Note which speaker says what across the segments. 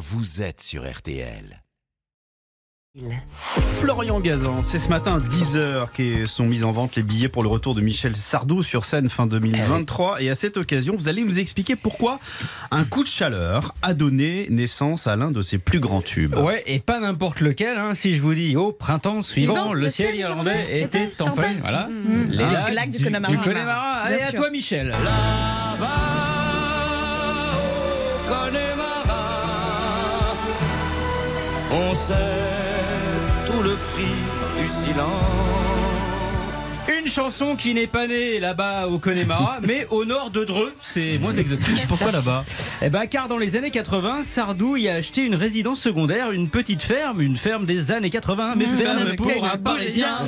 Speaker 1: vous êtes sur RTL.
Speaker 2: Florian Gazan, c'est ce matin à 10h que sont mis en vente les billets pour le retour de Michel Sardou sur scène fin 2023. Et à cette occasion, vous allez nous expliquer pourquoi un coup de chaleur a donné naissance à l'un de ses plus grands tubes.
Speaker 3: Ouais, et pas n'importe lequel. hein. Si je vous dis au printemps suivant, le, ciel irlandais était tempé. Voilà. Les
Speaker 4: Ah,
Speaker 3: lacs
Speaker 4: lac du
Speaker 3: du,
Speaker 4: Connemara.
Speaker 3: du Connemara. Allez,
Speaker 4: Bien
Speaker 3: à
Speaker 4: sûr.
Speaker 3: toi, Michel.
Speaker 5: On sait tout le prix du silence.
Speaker 3: Une chanson qui n'est pas née là-bas au Connemara, mais au nord de Dreux. C'est moins exotique.
Speaker 2: Pourquoi là-bas
Speaker 3: Eh ben, car dans les années 80, Sardou y a acheté une résidence secondaire, une petite ferme, une ferme des années 80, mais ferme pour un Parisien.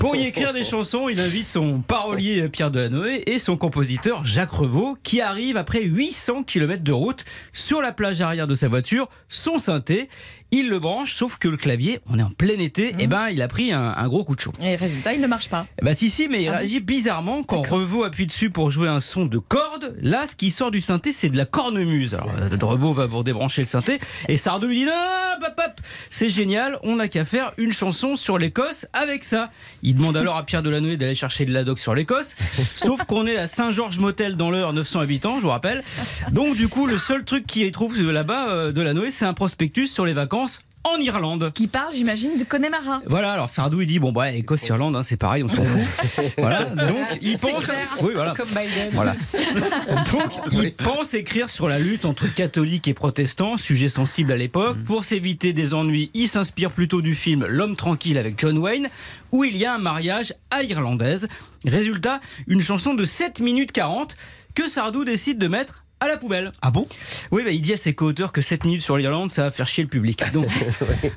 Speaker 3: Pour y écrire des chansons, il invite son parolier Pierre Delanoë et son compositeur Jacques Revaux, qui arrive après 800 km de route sur la plage arrière de sa voiture, son synthé. Il le branche, sauf que le clavier, on est en plein été, et ben il a pris un, un gros coup de chaud.
Speaker 4: Et résultat, il ne marche pas.
Speaker 3: Eh ben si, mais il
Speaker 4: Ah
Speaker 3: réagit bizarrement quand. Revaux appuie dessus pour jouer un son de corde. Là, ce qui sort du synthé, c'est de la cornemuse. Alors euh, Revaux va pour débrancher le synthé et Sardou lui dit non, non, hop, hop, c'est génial, on n'a qu'à faire une chanson sur l'Écosse avec ça. Il demande alors à Pierre Delanoë d'aller chercher de la doc sur l'Écosse, sauf qu'on est à Saint-Georges-Motel dans l'heure, 900 habitants, je vous rappelle. Donc du coup, le seul truc qu'il trouve là-bas, euh, Delanoë, c'est un prospectus sur les vacances en Irlande.
Speaker 4: Qui parle, j'imagine, de Connemara.
Speaker 3: Voilà, alors Sardou il dit bon bah Écosse Irlande hein, c'est pareil, on s'en fout. voilà, donc il pense oui voilà.
Speaker 4: Comme Biden.
Speaker 3: Voilà. Donc, il pense écrire sur la lutte entre catholiques et protestants, sujet sensible à l'époque. Pour s'éviter des ennuis, il s'inspire plutôt du film L'homme tranquille avec John Wayne, où il y a un mariage à l'irlandaise. Résultat, une chanson de 7 minutes 40 que Sardou décide de mettre à la poubelle.
Speaker 2: Ah bon?
Speaker 3: Oui, bah, il dit à ses co-auteurs que 7 minutes sur l'Irlande, ça va faire chier le public. Donc,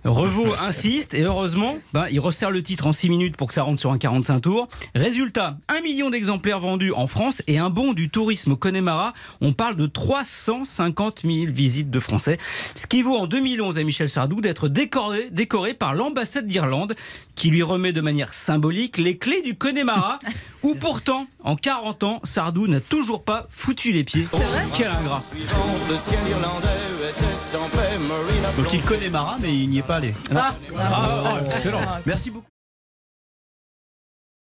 Speaker 3: Revaux insiste et heureusement, bah, il resserre le titre en 6 minutes pour que ça rentre sur un 45 tours. Résultat, 1 million d'exemplaires vendus en France et un bond du tourisme au Connemara. On parle de 350 000 visites de Français. Ce qui vaut en 2011 à Michel Sardou d'être décoré, décoré par l'ambassade d'Irlande qui lui remet de manière symbolique les clés du Connemara où pourtant, en 40 ans, Sardou n'a toujours pas foutu les pieds. Quel ingrat.
Speaker 5: Marina
Speaker 2: Donc il connaît Marat, mais il n'y est pas allé.
Speaker 3: Ah, ah, ah, excellent.
Speaker 2: Merci beaucoup.